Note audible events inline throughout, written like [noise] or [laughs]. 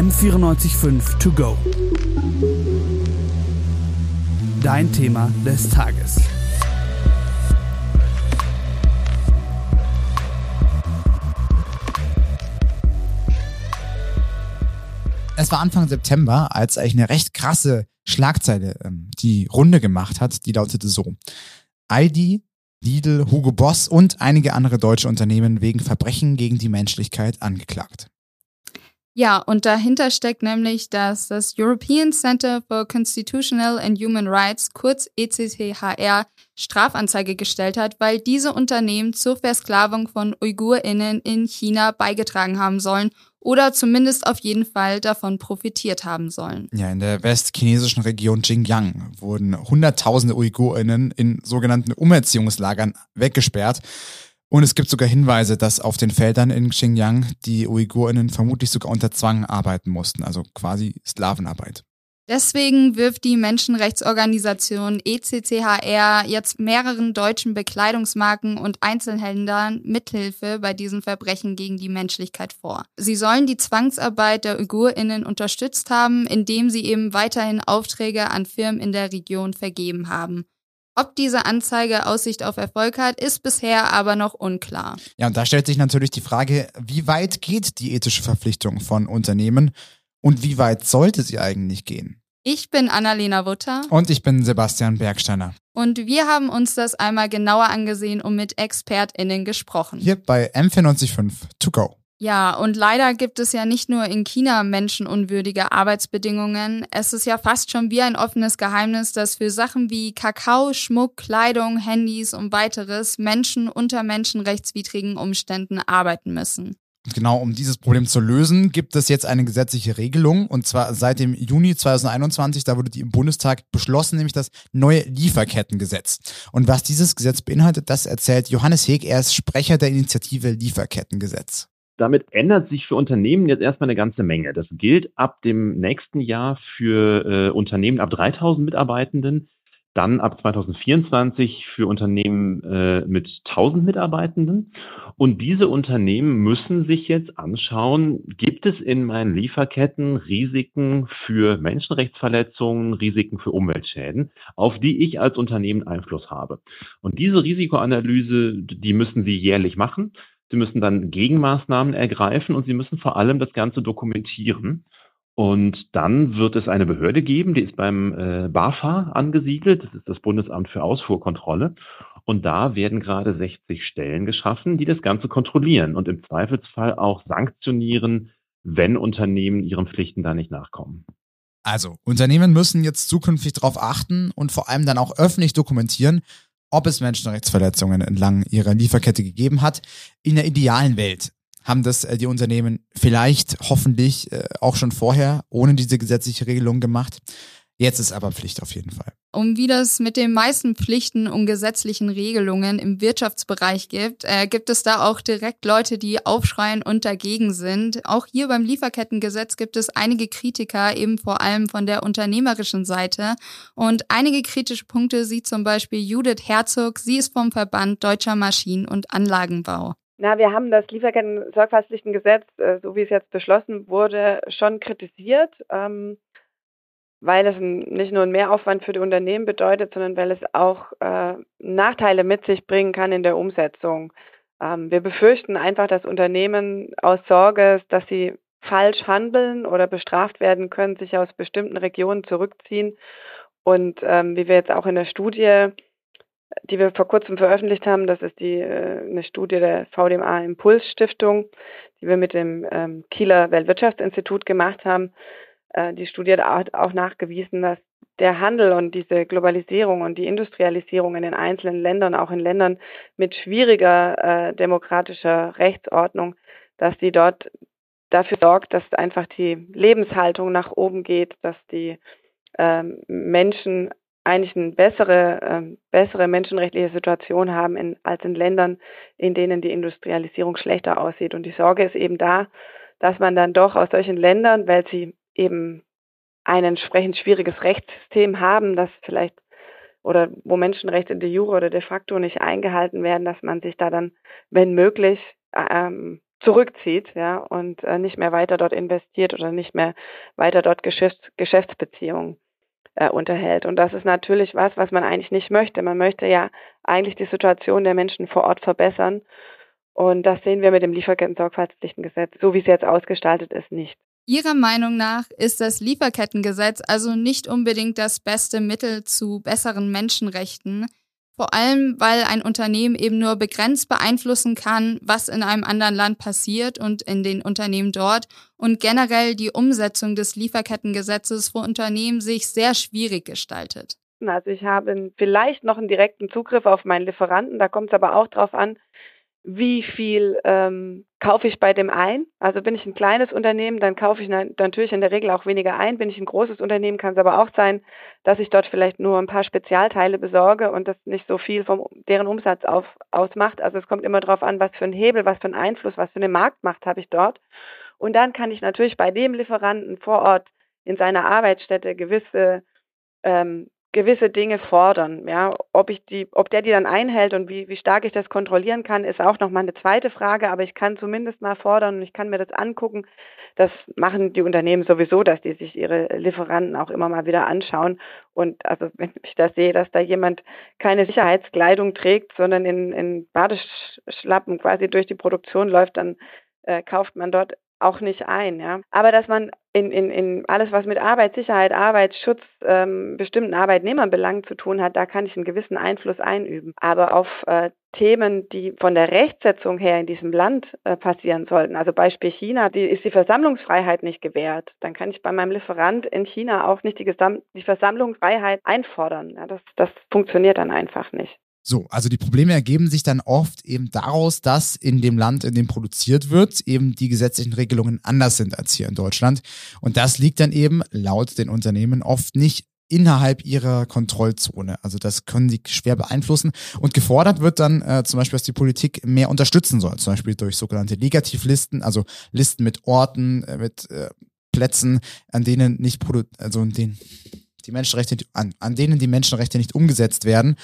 M945 To Go. Dein Thema des Tages. Es war Anfang September, als eigentlich eine recht krasse Schlagzeile ähm, die Runde gemacht hat. Die lautete so. ID, Lidl, Hugo Boss und einige andere deutsche Unternehmen wegen Verbrechen gegen die Menschlichkeit angeklagt. Ja, und dahinter steckt nämlich, dass das European Center for Constitutional and Human Rights, kurz ECCHR, Strafanzeige gestellt hat, weil diese Unternehmen zur Versklavung von Uigurinnen in China beigetragen haben sollen oder zumindest auf jeden Fall davon profitiert haben sollen. Ja, in der westchinesischen Region Xinjiang wurden Hunderttausende Uigurinnen in sogenannten Umerziehungslagern weggesperrt. Und es gibt sogar Hinweise, dass auf den Feldern in Xinjiang die Uigurinnen vermutlich sogar unter Zwang arbeiten mussten, also quasi Sklavenarbeit. Deswegen wirft die Menschenrechtsorganisation ECCHR jetzt mehreren deutschen Bekleidungsmarken und Einzelhändlern Mithilfe bei diesen Verbrechen gegen die Menschlichkeit vor. Sie sollen die Zwangsarbeit der Uigurinnen unterstützt haben, indem sie eben weiterhin Aufträge an Firmen in der Region vergeben haben. Ob diese Anzeige Aussicht auf Erfolg hat, ist bisher aber noch unklar. Ja, und da stellt sich natürlich die Frage, wie weit geht die ethische Verpflichtung von Unternehmen und wie weit sollte sie eigentlich gehen? Ich bin Annalena Wutter. Und ich bin Sebastian Bergsteiner. Und wir haben uns das einmal genauer angesehen und mit ExpertInnen gesprochen. Hier bei M495 To Go. Ja, und leider gibt es ja nicht nur in China menschenunwürdige Arbeitsbedingungen. Es ist ja fast schon wie ein offenes Geheimnis, dass für Sachen wie Kakao, Schmuck, Kleidung, Handys und weiteres Menschen unter menschenrechtswidrigen Umständen arbeiten müssen. Genau um dieses Problem zu lösen, gibt es jetzt eine gesetzliche Regelung und zwar seit dem Juni 2021, da wurde die im Bundestag beschlossen, nämlich das neue Lieferkettengesetz. Und was dieses Gesetz beinhaltet, das erzählt Johannes Heg, er ist Sprecher der Initiative Lieferkettengesetz. Damit ändert sich für Unternehmen jetzt erstmal eine ganze Menge. Das gilt ab dem nächsten Jahr für äh, Unternehmen ab 3000 Mitarbeitenden dann ab 2024 für Unternehmen äh, mit 1000 Mitarbeitenden. Und diese Unternehmen müssen sich jetzt anschauen, gibt es in meinen Lieferketten Risiken für Menschenrechtsverletzungen, Risiken für Umweltschäden, auf die ich als Unternehmen Einfluss habe. Und diese Risikoanalyse, die müssen Sie jährlich machen. Sie müssen dann Gegenmaßnahmen ergreifen und Sie müssen vor allem das Ganze dokumentieren. Und dann wird es eine Behörde geben, die ist beim äh, BAFA angesiedelt, das ist das Bundesamt für Ausfuhrkontrolle. Und da werden gerade 60 Stellen geschaffen, die das Ganze kontrollieren und im Zweifelsfall auch sanktionieren, wenn Unternehmen ihren Pflichten da nicht nachkommen. Also, Unternehmen müssen jetzt zukünftig darauf achten und vor allem dann auch öffentlich dokumentieren, ob es Menschenrechtsverletzungen entlang ihrer Lieferkette gegeben hat. In der idealen Welt haben das äh, die Unternehmen vielleicht hoffentlich äh, auch schon vorher ohne diese gesetzliche Regelung gemacht. Jetzt ist aber Pflicht auf jeden Fall. Um wie das mit den meisten Pflichten und gesetzlichen Regelungen im Wirtschaftsbereich gibt, äh, gibt es da auch direkt Leute, die aufschreien und dagegen sind. Auch hier beim Lieferkettengesetz gibt es einige Kritiker, eben vor allem von der unternehmerischen Seite. Und einige kritische Punkte sieht zum Beispiel Judith Herzog. Sie ist vom Verband Deutscher Maschinen- und Anlagenbau. Na, wir haben das Lieferketten-Sorgfaltspflichtengesetz, äh, so wie es jetzt beschlossen wurde, schon kritisiert, ähm, weil es nicht nur einen Mehraufwand für die Unternehmen bedeutet, sondern weil es auch äh, Nachteile mit sich bringen kann in der Umsetzung. Ähm, wir befürchten einfach, dass Unternehmen aus Sorge, dass sie falsch handeln oder bestraft werden können, sich aus bestimmten Regionen zurückziehen. Und ähm, wie wir jetzt auch in der Studie die wir vor kurzem veröffentlicht haben. Das ist die äh, eine Studie der VDMA Impuls Stiftung, die wir mit dem ähm, Kieler Weltwirtschaftsinstitut gemacht haben. Äh, die Studie hat auch nachgewiesen, dass der Handel und diese Globalisierung und die Industrialisierung in den einzelnen Ländern, auch in Ländern mit schwieriger äh, demokratischer Rechtsordnung, dass die dort dafür sorgt, dass einfach die Lebenshaltung nach oben geht, dass die ähm, Menschen eigentlich eine bessere, äh, bessere menschenrechtliche Situation haben in, als in Ländern, in denen die Industrialisierung schlechter aussieht. Und die Sorge ist eben da, dass man dann doch aus solchen Ländern, weil sie eben ein entsprechend schwieriges Rechtssystem haben, das vielleicht oder wo Menschenrechte de jure oder de facto nicht eingehalten werden, dass man sich da dann, wenn möglich, ähm, zurückzieht, ja, und äh, nicht mehr weiter dort investiert oder nicht mehr weiter dort Geschäfts Geschäftsbeziehungen äh, unterhält. Und das ist natürlich was, was man eigentlich nicht möchte. Man möchte ja eigentlich die Situation der Menschen vor Ort verbessern. Und das sehen wir mit dem Lieferketten-Sorgfaltspflichtengesetz, so wie es jetzt ausgestaltet ist, nicht. Ihrer Meinung nach ist das Lieferkettengesetz also nicht unbedingt das beste Mittel zu besseren Menschenrechten, vor allem weil ein Unternehmen eben nur begrenzt beeinflussen kann, was in einem anderen Land passiert und in den Unternehmen dort und generell die Umsetzung des Lieferkettengesetzes für Unternehmen sich sehr schwierig gestaltet. Also ich habe vielleicht noch einen direkten Zugriff auf meinen Lieferanten, da kommt es aber auch darauf an, wie viel ähm, kaufe ich bei dem ein. Also bin ich ein kleines Unternehmen, dann kaufe ich natürlich in der Regel auch weniger ein. Bin ich ein großes Unternehmen, kann es aber auch sein, dass ich dort vielleicht nur ein paar Spezialteile besorge und das nicht so viel vom deren Umsatz auf, ausmacht. Also es kommt immer darauf an, was für ein Hebel, was für einen Einfluss, was für eine Marktmacht habe ich dort. Und dann kann ich natürlich bei dem Lieferanten vor Ort in seiner Arbeitsstätte gewisse ähm, gewisse Dinge fordern. Ja, ob ich die, ob der die dann einhält und wie, wie stark ich das kontrollieren kann, ist auch nochmal eine zweite Frage. Aber ich kann zumindest mal fordern und ich kann mir das angucken. Das machen die Unternehmen sowieso, dass die sich ihre Lieferanten auch immer mal wieder anschauen. Und also wenn ich da sehe, dass da jemand keine Sicherheitskleidung trägt, sondern in, in Badeschlappen quasi durch die Produktion läuft, dann äh, kauft man dort auch nicht ein. Ja. Aber dass man in, in, in alles, was mit Arbeitssicherheit, Arbeitsschutz, ähm, bestimmten Arbeitnehmerbelangen zu tun hat, da kann ich einen gewissen Einfluss einüben. Aber auf äh, Themen, die von der Rechtsetzung her in diesem Land äh, passieren sollten, also Beispiel China, die ist die Versammlungsfreiheit nicht gewährt, dann kann ich bei meinem Lieferant in China auch nicht die, Gesam die Versammlungsfreiheit einfordern. Ja, das, das funktioniert dann einfach nicht. So, also die Probleme ergeben sich dann oft eben daraus, dass in dem Land, in dem produziert wird, eben die gesetzlichen Regelungen anders sind als hier in Deutschland. Und das liegt dann eben laut den Unternehmen oft nicht innerhalb ihrer Kontrollzone. Also das können sie schwer beeinflussen. Und gefordert wird dann äh, zum Beispiel, dass die Politik mehr unterstützen soll, zum Beispiel durch sogenannte Negativlisten, also Listen mit Orten, äh, mit äh, Plätzen, an denen nicht produ also in denen die Menschenrechte, an, an denen die Menschenrechte nicht umgesetzt werden,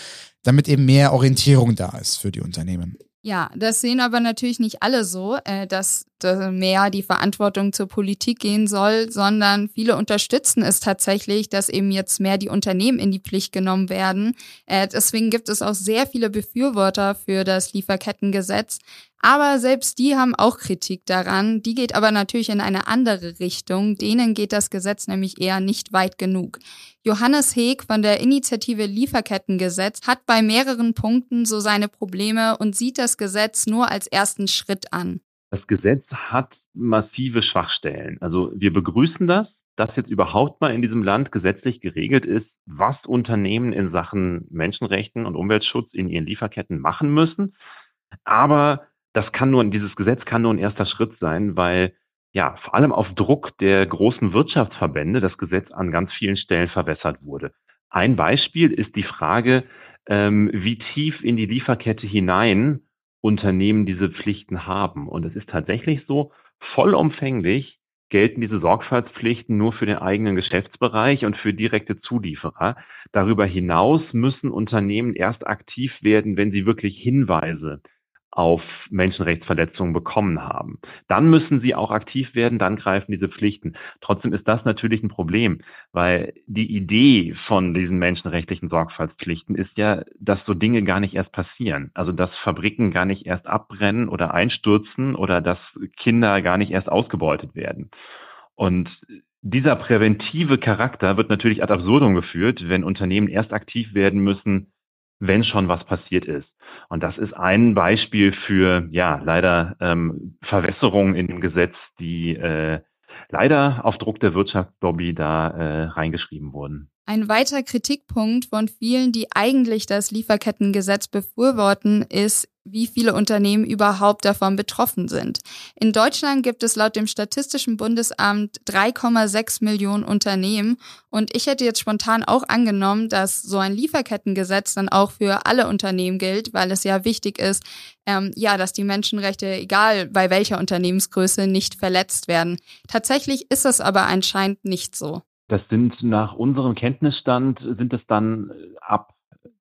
damit eben mehr Orientierung da ist für die Unternehmen. Ja, das sehen aber natürlich nicht alle so, äh, dass mehr die Verantwortung zur Politik gehen soll, sondern viele unterstützen es tatsächlich, dass eben jetzt mehr die Unternehmen in die Pflicht genommen werden. Äh, deswegen gibt es auch sehr viele Befürworter für das Lieferkettengesetz. Aber selbst die haben auch Kritik daran. Die geht aber natürlich in eine andere Richtung. Denen geht das Gesetz nämlich eher nicht weit genug. Johannes Heek von der Initiative Lieferkettengesetz hat bei mehreren Punkten so seine Probleme und sieht das Gesetz nur als ersten Schritt an. Das Gesetz hat massive Schwachstellen. Also wir begrüßen das, dass jetzt überhaupt mal in diesem Land gesetzlich geregelt ist, was Unternehmen in Sachen Menschenrechten und Umweltschutz in ihren Lieferketten machen müssen. Aber das kann nur, dieses Gesetz kann nur ein erster Schritt sein, weil ja vor allem auf Druck der großen Wirtschaftsverbände das Gesetz an ganz vielen Stellen verwässert wurde. Ein Beispiel ist die Frage, ähm, wie tief in die Lieferkette hinein Unternehmen diese Pflichten haben. Und es ist tatsächlich so, vollumfänglich gelten diese Sorgfaltspflichten nur für den eigenen Geschäftsbereich und für direkte Zulieferer. Darüber hinaus müssen Unternehmen erst aktiv werden, wenn sie wirklich Hinweise auf Menschenrechtsverletzungen bekommen haben. Dann müssen sie auch aktiv werden, dann greifen diese Pflichten. Trotzdem ist das natürlich ein Problem, weil die Idee von diesen menschenrechtlichen Sorgfaltspflichten ist ja, dass so Dinge gar nicht erst passieren. Also dass Fabriken gar nicht erst abbrennen oder einstürzen oder dass Kinder gar nicht erst ausgebeutet werden. Und dieser präventive Charakter wird natürlich ad absurdum geführt, wenn Unternehmen erst aktiv werden müssen, wenn schon was passiert ist. Und das ist ein Beispiel für, ja, leider ähm, Verwässerungen in dem Gesetz, die äh, leider auf Druck der Wirtschaftslobby da äh, reingeschrieben wurden. Ein weiter Kritikpunkt von vielen, die eigentlich das Lieferkettengesetz befürworten, ist, wie viele Unternehmen überhaupt davon betroffen sind. In Deutschland gibt es laut dem Statistischen Bundesamt 3,6 Millionen Unternehmen und ich hätte jetzt spontan auch angenommen, dass so ein Lieferkettengesetz dann auch für alle Unternehmen gilt, weil es ja wichtig ist, ähm, ja, dass die Menschenrechte, egal bei welcher Unternehmensgröße, nicht verletzt werden. Tatsächlich ist es aber anscheinend nicht so. Das sind nach unserem Kenntnisstand sind es dann äh, ab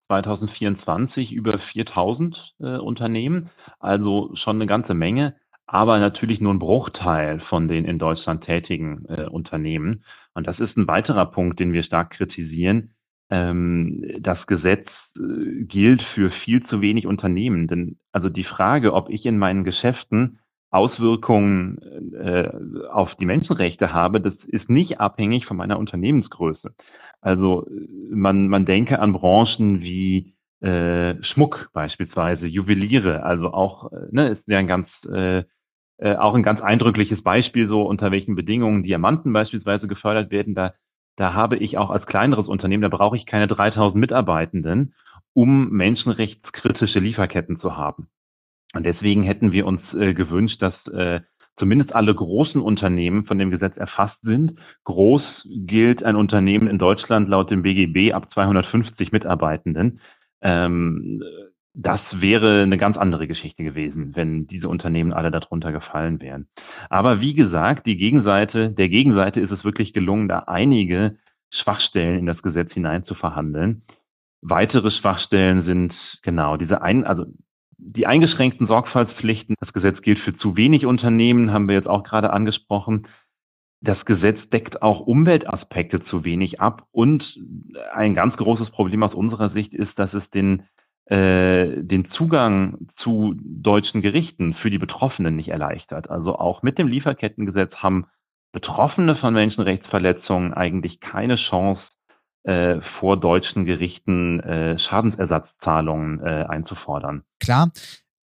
2024 über 4000 äh, Unternehmen, also schon eine ganze Menge. aber natürlich nur ein Bruchteil von den in Deutschland tätigen äh, Unternehmen. Und das ist ein weiterer Punkt, den wir stark kritisieren. Ähm, das Gesetz äh, gilt für viel zu wenig Unternehmen. Denn also die Frage, ob ich in meinen Geschäften Auswirkungen äh, auf die Menschenrechte habe, das ist nicht abhängig von meiner Unternehmensgröße. Also man, man denke an Branchen wie äh, Schmuck beispielsweise, Juweliere, also auch, äh, ne, ist ja ein ganz äh, äh, auch ein ganz eindrückliches Beispiel, so unter welchen Bedingungen Diamanten beispielsweise gefördert werden. Da, da habe ich auch als kleineres Unternehmen, da brauche ich keine 3000 Mitarbeitenden, um menschenrechtskritische Lieferketten zu haben. Und deswegen hätten wir uns äh, gewünscht, dass äh, zumindest alle großen Unternehmen von dem Gesetz erfasst sind. Groß gilt ein Unternehmen in Deutschland laut dem BGB ab 250 Mitarbeitenden. Ähm, das wäre eine ganz andere Geschichte gewesen, wenn diese Unternehmen alle darunter gefallen wären. Aber wie gesagt, die Gegenseite, der Gegenseite ist es wirklich gelungen, da einige Schwachstellen in das Gesetz hinein zu verhandeln. Weitere Schwachstellen sind genau diese ein, also die eingeschränkten Sorgfaltspflichten. Das Gesetz gilt für zu wenig Unternehmen, haben wir jetzt auch gerade angesprochen. Das Gesetz deckt auch Umweltaspekte zu wenig ab. Und ein ganz großes Problem aus unserer Sicht ist, dass es den äh, den Zugang zu deutschen Gerichten für die Betroffenen nicht erleichtert. Also auch mit dem Lieferkettengesetz haben Betroffene von Menschenrechtsverletzungen eigentlich keine Chance, äh, vor deutschen Gerichten äh, Schadensersatzzahlungen äh, einzufordern. Klar,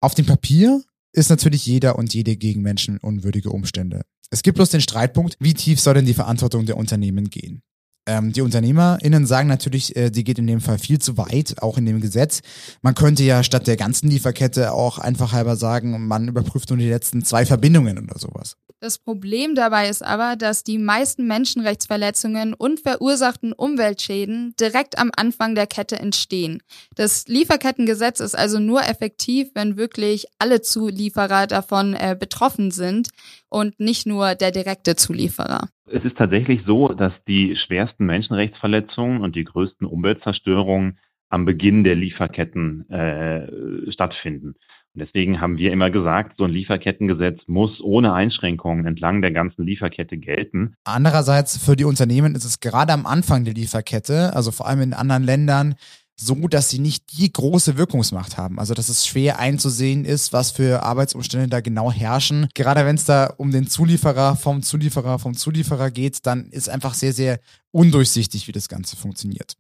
auf dem Papier ist natürlich jeder und jede gegen menschenunwürdige Umstände. Es gibt bloß den Streitpunkt, wie tief soll denn die Verantwortung der Unternehmen gehen? Ähm, die UnternehmerInnen sagen natürlich, äh, die geht in dem Fall viel zu weit, auch in dem Gesetz. Man könnte ja statt der ganzen Lieferkette auch einfach halber sagen, man überprüft nur die letzten zwei Verbindungen oder sowas. Das Problem dabei ist aber, dass die meisten Menschenrechtsverletzungen und verursachten Umweltschäden direkt am Anfang der Kette entstehen. Das Lieferkettengesetz ist also nur effektiv, wenn wirklich alle Zulieferer davon äh, betroffen sind und nicht nur der direkte Zulieferer. Es ist tatsächlich so, dass die schwersten Menschenrechtsverletzungen und die größten Umweltzerstörungen am Beginn der Lieferketten äh, stattfinden. Deswegen haben wir immer gesagt, so ein Lieferkettengesetz muss ohne Einschränkungen entlang der ganzen Lieferkette gelten. Andererseits für die Unternehmen ist es gerade am Anfang der Lieferkette, also vor allem in anderen Ländern, so, dass sie nicht die große Wirkungsmacht haben. Also, dass es schwer einzusehen ist, was für Arbeitsumstände da genau herrschen. Gerade wenn es da um den Zulieferer vom Zulieferer vom Zulieferer geht, dann ist einfach sehr, sehr undurchsichtig, wie das Ganze funktioniert.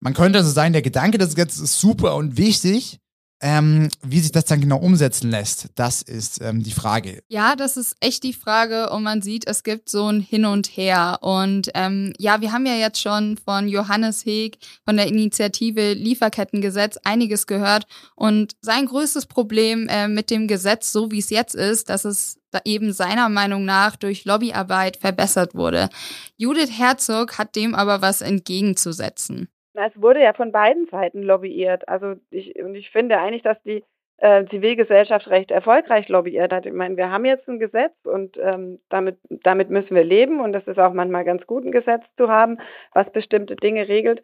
Man könnte also sagen, der Gedanke des Gesetzes ist super und wichtig, ähm, wie sich das dann genau umsetzen lässt, das ist ähm, die Frage. Ja, das ist echt die Frage und man sieht, es gibt so ein Hin und Her. Und ähm, ja, wir haben ja jetzt schon von Johannes Heg von der Initiative Lieferkettengesetz einiges gehört. Und sein größtes Problem äh, mit dem Gesetz, so wie es jetzt ist, dass es eben seiner Meinung nach durch Lobbyarbeit verbessert wurde. Judith Herzog hat dem aber was entgegenzusetzen. Es wurde ja von beiden Seiten lobbyiert. Also ich, und ich finde eigentlich, dass die äh, Zivilgesellschaft recht erfolgreich lobbyiert hat. Ich meine, wir haben jetzt ein Gesetz und ähm, damit, damit müssen wir leben und es ist auch manchmal ganz gut, ein Gesetz zu haben, was bestimmte Dinge regelt.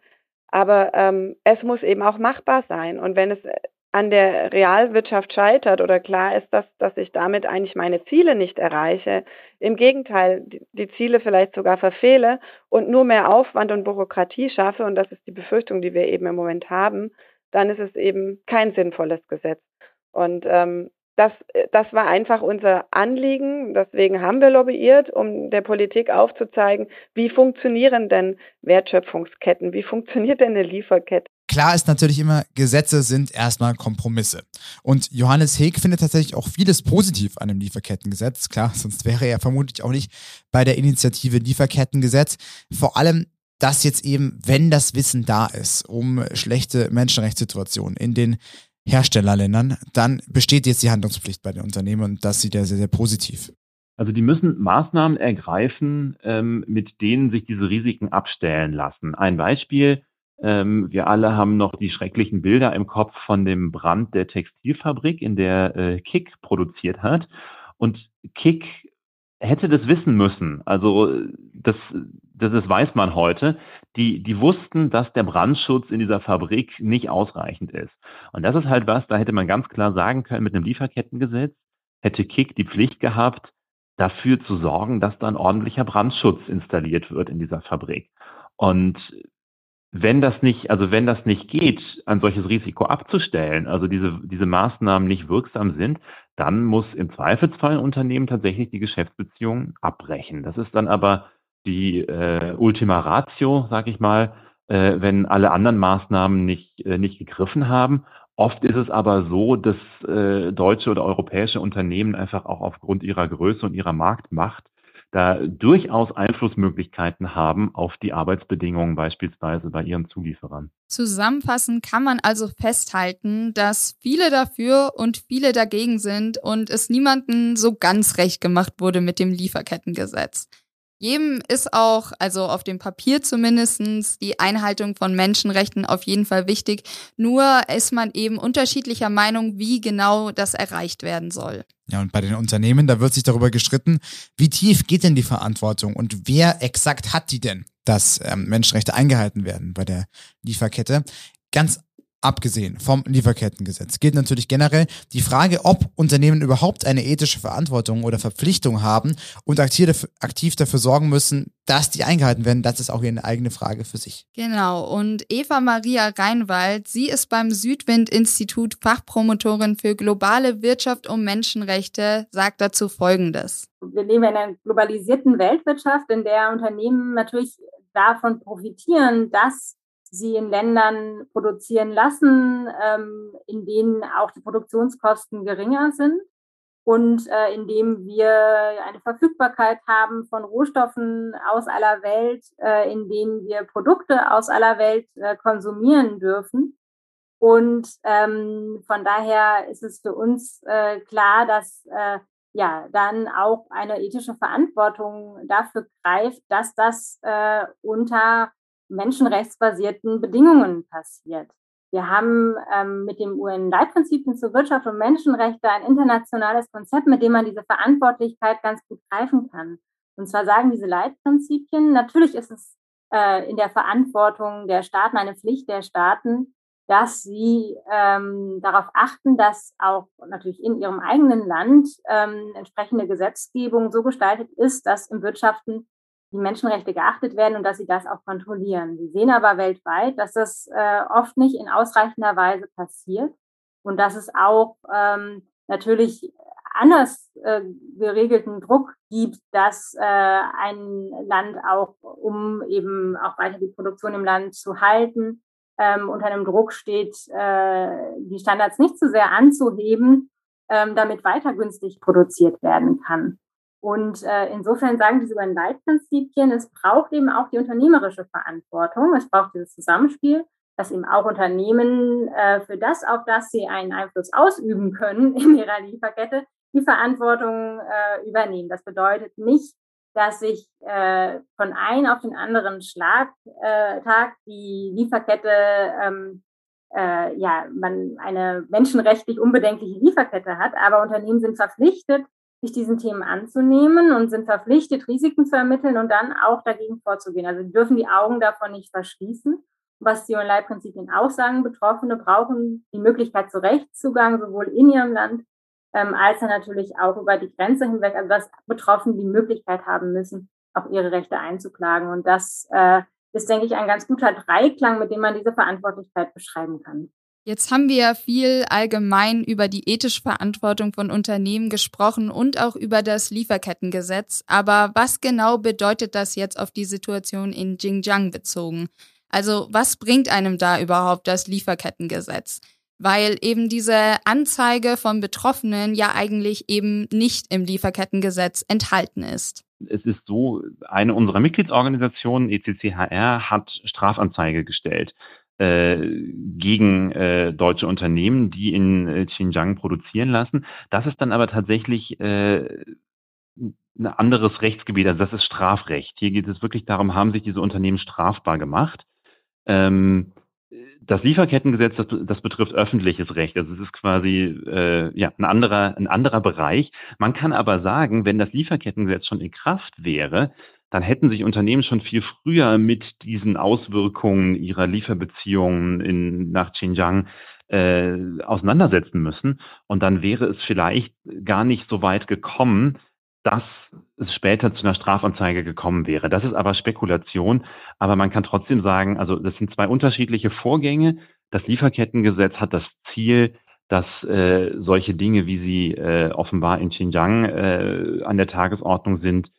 Aber ähm, es muss eben auch machbar sein. Und wenn es an der Realwirtschaft scheitert oder klar ist, dass, dass ich damit eigentlich meine Ziele nicht erreiche, im Gegenteil, die, die Ziele vielleicht sogar verfehle und nur mehr Aufwand und Bürokratie schaffe, und das ist die Befürchtung, die wir eben im Moment haben, dann ist es eben kein sinnvolles Gesetz. Und ähm, das, das war einfach unser Anliegen. Deswegen haben wir lobbyiert, um der Politik aufzuzeigen, wie funktionieren denn Wertschöpfungsketten, wie funktioniert denn eine Lieferkette. Klar ist natürlich immer, Gesetze sind erstmal Kompromisse. Und Johannes Heg findet tatsächlich auch vieles positiv an dem Lieferkettengesetz. Klar, sonst wäre er vermutlich auch nicht bei der Initiative Lieferkettengesetz. Vor allem, dass jetzt eben, wenn das Wissen da ist, um schlechte Menschenrechtssituationen in den Herstellerländern, dann besteht jetzt die Handlungspflicht bei den Unternehmen und das sieht er sehr, sehr positiv. Also die müssen Maßnahmen ergreifen, ähm, mit denen sich diese Risiken abstellen lassen. Ein Beispiel, ähm, wir alle haben noch die schrecklichen Bilder im Kopf von dem Brand der Textilfabrik, in der äh, Kick produziert hat. Und Kick hätte das wissen müssen. Also das, das, das weiß man heute. Die, die wussten, dass der Brandschutz in dieser Fabrik nicht ausreichend ist. Und das ist halt was, da hätte man ganz klar sagen können mit einem Lieferkettengesetz, hätte KIK die Pflicht gehabt, dafür zu sorgen, dass dann ordentlicher Brandschutz installiert wird in dieser Fabrik. Und wenn das nicht, also wenn das nicht geht, ein solches Risiko abzustellen, also diese, diese Maßnahmen nicht wirksam sind, dann muss im Zweifelsfall ein Unternehmen tatsächlich die Geschäftsbeziehungen abbrechen. Das ist dann aber die äh, Ultima Ratio, sag ich mal, äh, wenn alle anderen Maßnahmen nicht, äh, nicht gegriffen haben. Oft ist es aber so, dass äh, deutsche oder europäische Unternehmen einfach auch aufgrund ihrer Größe und ihrer Marktmacht da durchaus Einflussmöglichkeiten haben auf die Arbeitsbedingungen beispielsweise bei ihren Zulieferern. Zusammenfassend kann man also festhalten, dass viele dafür und viele dagegen sind und es niemandem so ganz recht gemacht wurde mit dem Lieferkettengesetz. Jedem ist auch, also auf dem Papier zumindestens, die Einhaltung von Menschenrechten auf jeden Fall wichtig. Nur ist man eben unterschiedlicher Meinung, wie genau das erreicht werden soll. Ja, und bei den Unternehmen, da wird sich darüber gestritten, wie tief geht denn die Verantwortung und wer exakt hat die denn, dass ähm, Menschenrechte eingehalten werden bei der Lieferkette. Ganz Abgesehen vom Lieferkettengesetz gilt natürlich generell die Frage, ob Unternehmen überhaupt eine ethische Verantwortung oder Verpflichtung haben und aktiv dafür sorgen müssen, dass die eingehalten werden. Das ist auch eine eigene Frage für sich. Genau. Und Eva Maria Reinwald, sie ist beim Südwind-Institut Fachpromotorin für globale Wirtschaft und Menschenrechte, sagt dazu Folgendes. Wir leben in einer globalisierten Weltwirtschaft, in der Unternehmen natürlich davon profitieren, dass sie in Ländern produzieren lassen, ähm, in denen auch die Produktionskosten geringer sind und äh, indem wir eine Verfügbarkeit haben von Rohstoffen aus aller Welt, äh, in denen wir Produkte aus aller Welt äh, konsumieren dürfen. Und ähm, von daher ist es für uns äh, klar, dass äh, ja dann auch eine ethische Verantwortung dafür greift, dass das äh, unter menschenrechtsbasierten Bedingungen passiert. Wir haben ähm, mit dem UN-Leitprinzipien zur Wirtschaft und Menschenrechte ein internationales Konzept, mit dem man diese Verantwortlichkeit ganz gut greifen kann. Und zwar sagen diese Leitprinzipien, natürlich ist es äh, in der Verantwortung der Staaten, eine Pflicht der Staaten, dass sie ähm, darauf achten, dass auch natürlich in ihrem eigenen Land ähm, entsprechende Gesetzgebung so gestaltet ist, dass im Wirtschaften die Menschenrechte geachtet werden und dass sie das auch kontrollieren. Wir sehen aber weltweit, dass das äh, oft nicht in ausreichender Weise passiert und dass es auch ähm, natürlich anders äh, geregelten Druck gibt, dass äh, ein Land auch, um eben auch weiter die Produktion im Land zu halten, ähm, unter einem Druck steht, äh, die Standards nicht zu sehr anzuheben, ähm, damit weiter günstig produziert werden kann. Und äh, insofern sagen diese beiden Leitprinzipien, es braucht eben auch die unternehmerische Verantwortung. Es braucht dieses Zusammenspiel, dass eben auch Unternehmen äh, für das, auf das sie einen Einfluss ausüben können [laughs] in ihrer Lieferkette, die Verantwortung äh, übernehmen. Das bedeutet nicht, dass sich äh, von einem auf den anderen Schlag, äh, Tag die Lieferkette ähm, äh, ja, man eine menschenrechtlich unbedenkliche Lieferkette hat, aber Unternehmen sind verpflichtet, sich diesen Themen anzunehmen und sind verpflichtet, Risiken zu ermitteln und dann auch dagegen vorzugehen. Also sie dürfen die Augen davon nicht verschließen. Was die Online-Prinzipien auch sagen, Betroffene brauchen die Möglichkeit zu Rechtszugang, sowohl in ihrem Land ähm, als dann natürlich auch über die Grenze hinweg, also dass Betroffene die Möglichkeit haben müssen, auf ihre Rechte einzuklagen. Und das äh, ist, denke ich, ein ganz guter Dreiklang, mit dem man diese Verantwortlichkeit beschreiben kann. Jetzt haben wir ja viel allgemein über die ethische Verantwortung von Unternehmen gesprochen und auch über das Lieferkettengesetz. Aber was genau bedeutet das jetzt auf die Situation in Xinjiang bezogen? Also was bringt einem da überhaupt das Lieferkettengesetz? Weil eben diese Anzeige von Betroffenen ja eigentlich eben nicht im Lieferkettengesetz enthalten ist. Es ist so, eine unserer Mitgliedsorganisationen, ECCHR, hat Strafanzeige gestellt gegen äh, deutsche Unternehmen, die in äh, Xinjiang produzieren lassen. Das ist dann aber tatsächlich äh, ein anderes Rechtsgebiet, also das ist Strafrecht. Hier geht es wirklich darum, haben sich diese Unternehmen strafbar gemacht. Ähm, das Lieferkettengesetz, das, das, betrifft öffentliches Recht. Also es ist quasi äh, ja, ein, anderer, ein anderer Bereich. Man kann aber sagen, wenn das Lieferkettengesetz schon in Kraft wäre, dann hätten sich Unternehmen schon viel früher mit diesen Auswirkungen ihrer Lieferbeziehungen in, nach Xinjiang äh, auseinandersetzen müssen. Und dann wäre es vielleicht gar nicht so weit gekommen, dass es später zu einer Strafanzeige gekommen wäre. Das ist aber Spekulation, aber man kann trotzdem sagen, also das sind zwei unterschiedliche Vorgänge. Das Lieferkettengesetz hat das Ziel, dass äh, solche Dinge, wie sie äh, offenbar in Xinjiang äh, an der Tagesordnung sind,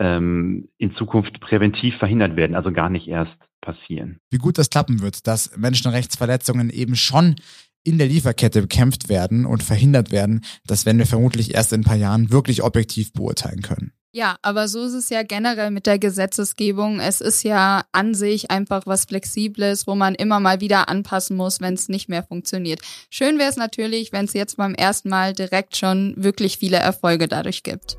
ähm, in Zukunft präventiv verhindert werden, also gar nicht erst passieren. Wie gut das klappen wird, dass Menschenrechtsverletzungen eben schon in der Lieferkette bekämpft werden und verhindert werden, das werden wir vermutlich erst in ein paar Jahren wirklich objektiv beurteilen können. Ja, aber so ist es ja generell mit der Gesetzesgebung. Es ist ja an sich einfach was Flexibles, wo man immer mal wieder anpassen muss, wenn es nicht mehr funktioniert. Schön wäre es natürlich, wenn es jetzt beim ersten Mal direkt schon wirklich viele Erfolge dadurch gibt.